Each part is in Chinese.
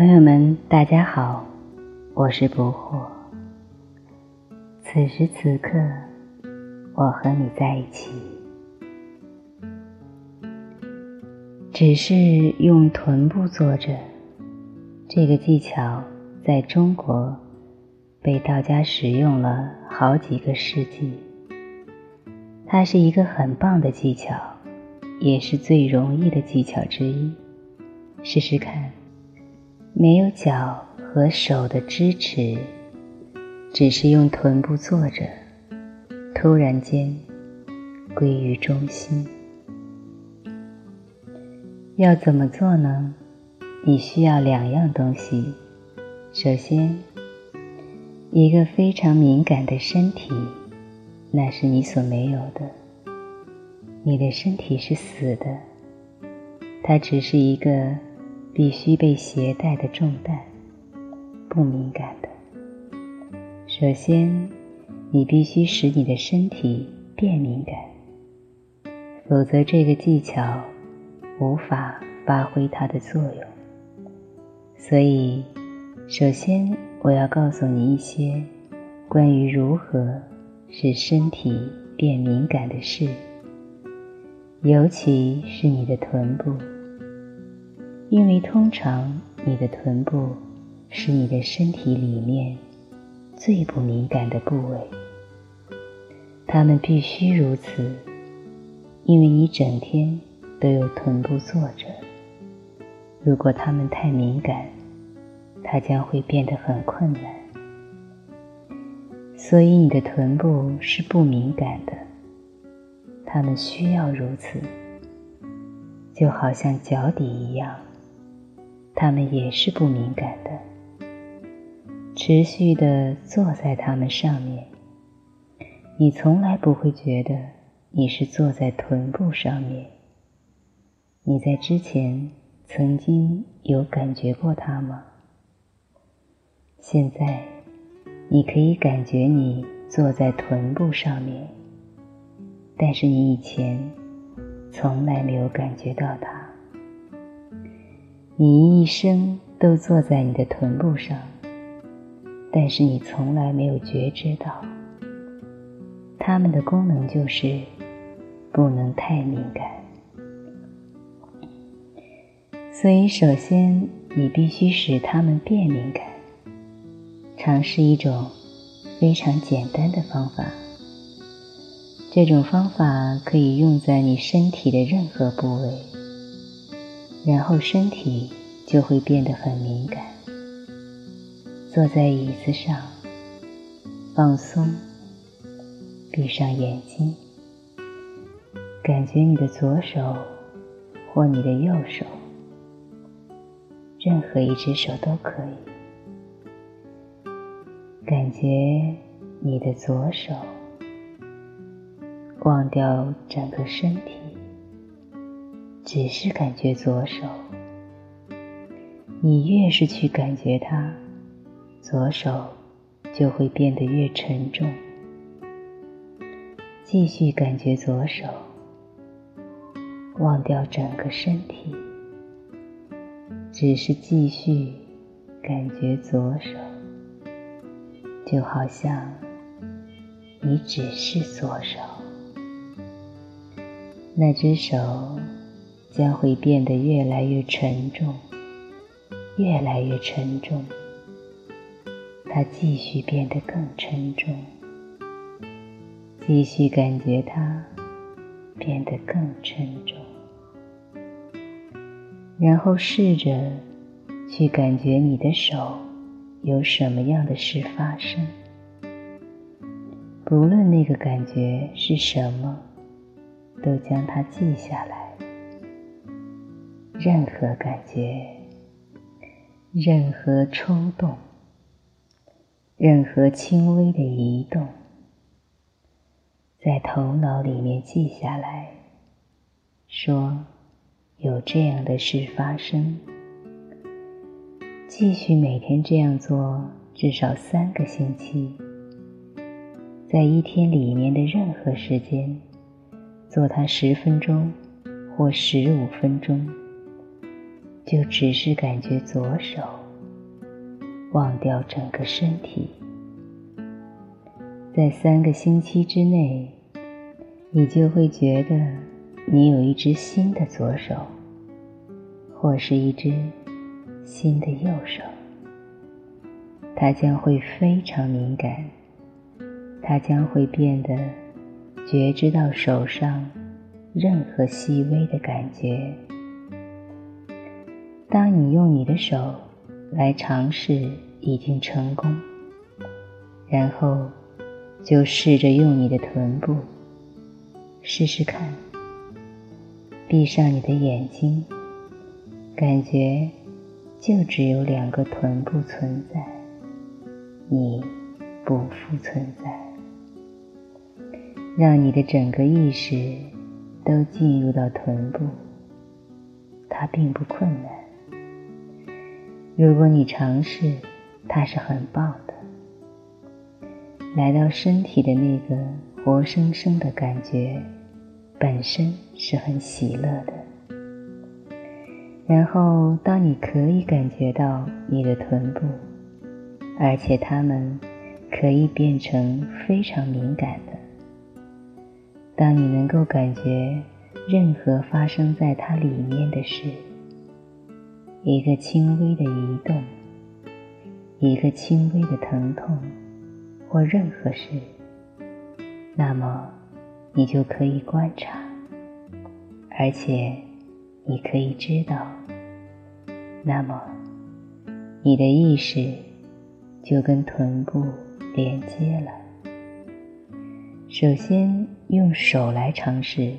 朋友们，大家好，我是不惑。此时此刻，我和你在一起，只是用臀部坐着。这个技巧在中国被道家使用了好几个世纪。它是一个很棒的技巧，也是最容易的技巧之一。试试看。没有脚和手的支持，只是用臀部坐着，突然间归于中心。要怎么做呢？你需要两样东西。首先，一个非常敏感的身体，那是你所没有的。你的身体是死的，它只是一个。必须被携带的重担，不敏感的。首先，你必须使你的身体变敏感，否则这个技巧无法发挥它的作用。所以，首先我要告诉你一些关于如何使身体变敏感的事，尤其是你的臀部。因为通常你的臀部是你的身体里面最不敏感的部位，它们必须如此，因为你整天都有臀部坐着。如果它们太敏感，它将会变得很困难。所以你的臀部是不敏感的，它们需要如此，就好像脚底一样。他们也是不敏感的，持续的坐在他们上面，你从来不会觉得你是坐在臀部上面。你在之前曾经有感觉过它吗？现在，你可以感觉你坐在臀部上面，但是你以前从来没有感觉到它。你一生都坐在你的臀部上，但是你从来没有觉知到，它们的功能就是不能太敏感。所以，首先你必须使它们变敏感。尝试一种非常简单的方法，这种方法可以用在你身体的任何部位。然后身体就会变得很敏感。坐在椅子上，放松，闭上眼睛，感觉你的左手或你的右手，任何一只手都可以。感觉你的左手，忘掉整个身体。只是感觉左手，你越是去感觉它，左手就会变得越沉重。继续感觉左手，忘掉整个身体，只是继续感觉左手，就好像你只是左手，那只手。将会变得越来越沉重，越来越沉重。它继续变得更沉重，继续感觉它变得更沉重。然后试着去感觉你的手有什么样的事发生，不论那个感觉是什么，都将它记下来。任何感觉，任何抽动，任何轻微的移动，在头脑里面记下来，说有这样的事发生。继续每天这样做，至少三个星期，在一天里面的任何时间，做它十分钟或十五分钟。就只是感觉左手忘掉整个身体。在三个星期之内，你就会觉得你有一只新的左手，或是一只新的右手。它将会非常敏感，它将会变得觉知到手上任何细微的感觉。当你用你的手来尝试已经成功，然后就试着用你的臀部试试看。闭上你的眼睛，感觉就只有两个臀部存在。你不复存在，让你的整个意识都进入到臀部，它并不困难。如果你尝试，它是很棒的。来到身体的那个活生生的感觉，本身是很喜乐的。然后，当你可以感觉到你的臀部。而且它们可以变成非常敏感的。当你能够感觉任何发生在它里面的事，一个轻微的移动，一个轻微的疼痛，或任何事，那么你就可以观察，而且你可以知道，那么你的意识。就跟臀部连接了。首先用手来尝试，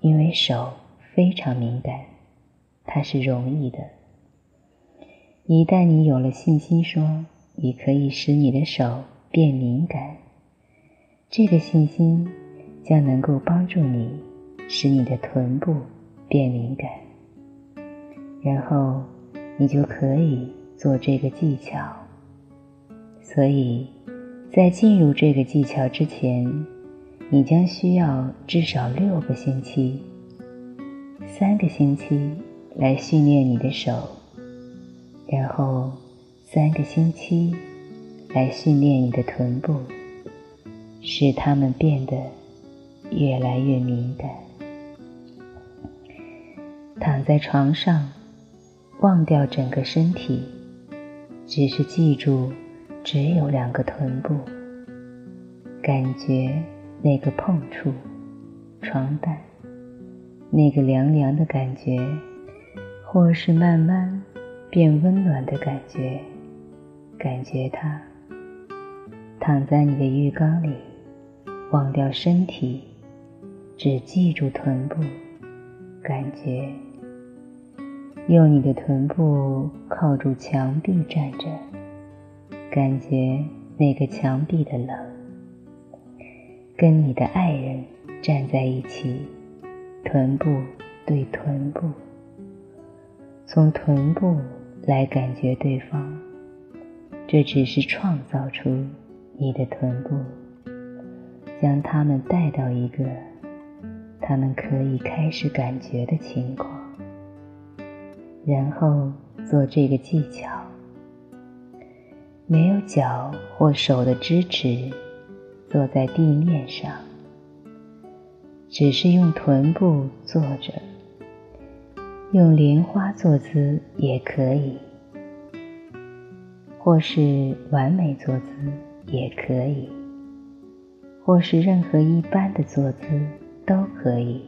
因为手非常敏感，它是容易的。一旦你有了信心，说你可以使你的手变敏感，这个信心将能够帮助你使你的臀部变敏感，然后你就可以做这个技巧。所以，在进入这个技巧之前，你将需要至少六个星期，三个星期来训练你的手，然后三个星期来训练你的臀部，使它们变得越来越敏感。躺在床上，忘掉整个身体，只是记住。只有两个臀部，感觉那个碰触床单，那个凉凉的感觉，或是慢慢变温暖的感觉，感觉它躺在你的浴缸里，忘掉身体，只记住臀部，感觉用你的臀部靠住墙壁站着。感觉那个墙壁的冷，跟你的爱人站在一起，臀部对臀部，从臀部来感觉对方，这只是创造出你的臀部，将他们带到一个他们可以开始感觉的情况，然后做这个技巧。没有脚或手的支持，坐在地面上，只是用臀部坐着，用莲花坐姿也可以，或是完美坐姿也可以，或是任何一般的坐姿都可以，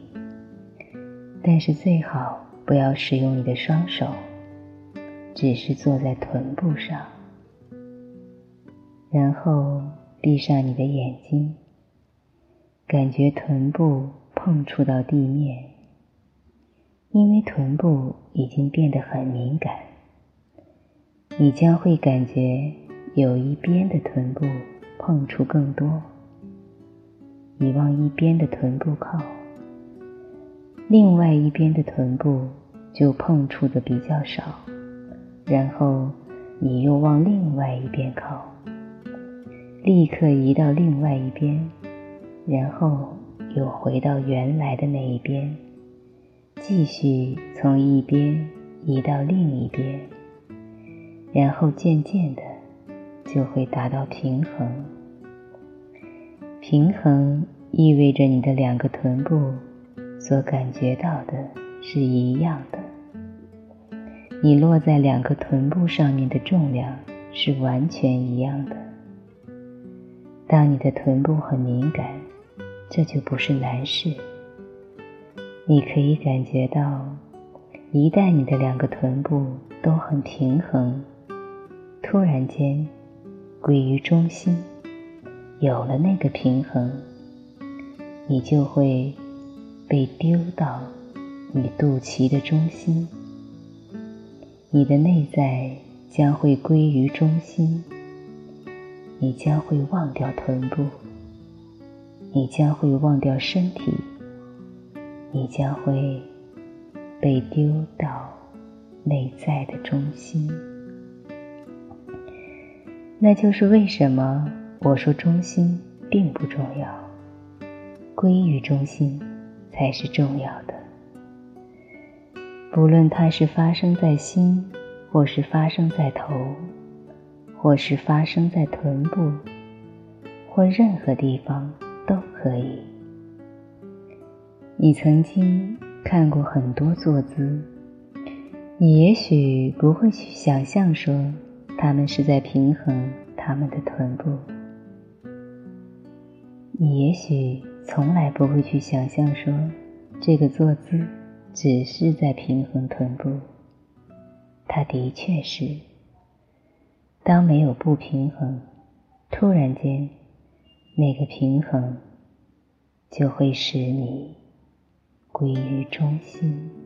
但是最好不要使用你的双手，只是坐在臀部上。然后闭上你的眼睛，感觉臀部碰触到地面，因为臀部已经变得很敏感，你将会感觉有一边的臀部碰触更多。你往一边的臀部靠，另外一边的臀部就碰触的比较少，然后你又往另外一边靠。立刻移到另外一边，然后又回到原来的那一边，继续从一边移到另一边。然后渐渐的就会达到平衡。平衡意味着你的两个臀部所感觉到的是一样的，你落在两个臀部上面的重量是完全一样的。当你的臀部很敏感，这就不是难事。你可以感觉到，一旦你的两个臀部都很平衡，突然间归于中心，有了那个平衡，你就会被丢到你肚脐的中心，你的内在将会归于中心。你将会忘掉臀部，你将会忘掉身体，你将会被丢到内在的中心。那就是为什么我说中心并不重要，归于中心才是重要的。不论它是发生在心，或是发生在头。或是发生在臀部，或任何地方都可以。你曾经看过很多坐姿，你也许不会去想象说他们是在平衡他们的臀部，你也许从来不会去想象说这个坐姿只是在平衡臀部，它的确是。当没有不平衡，突然间，那个平衡就会使你归于中心。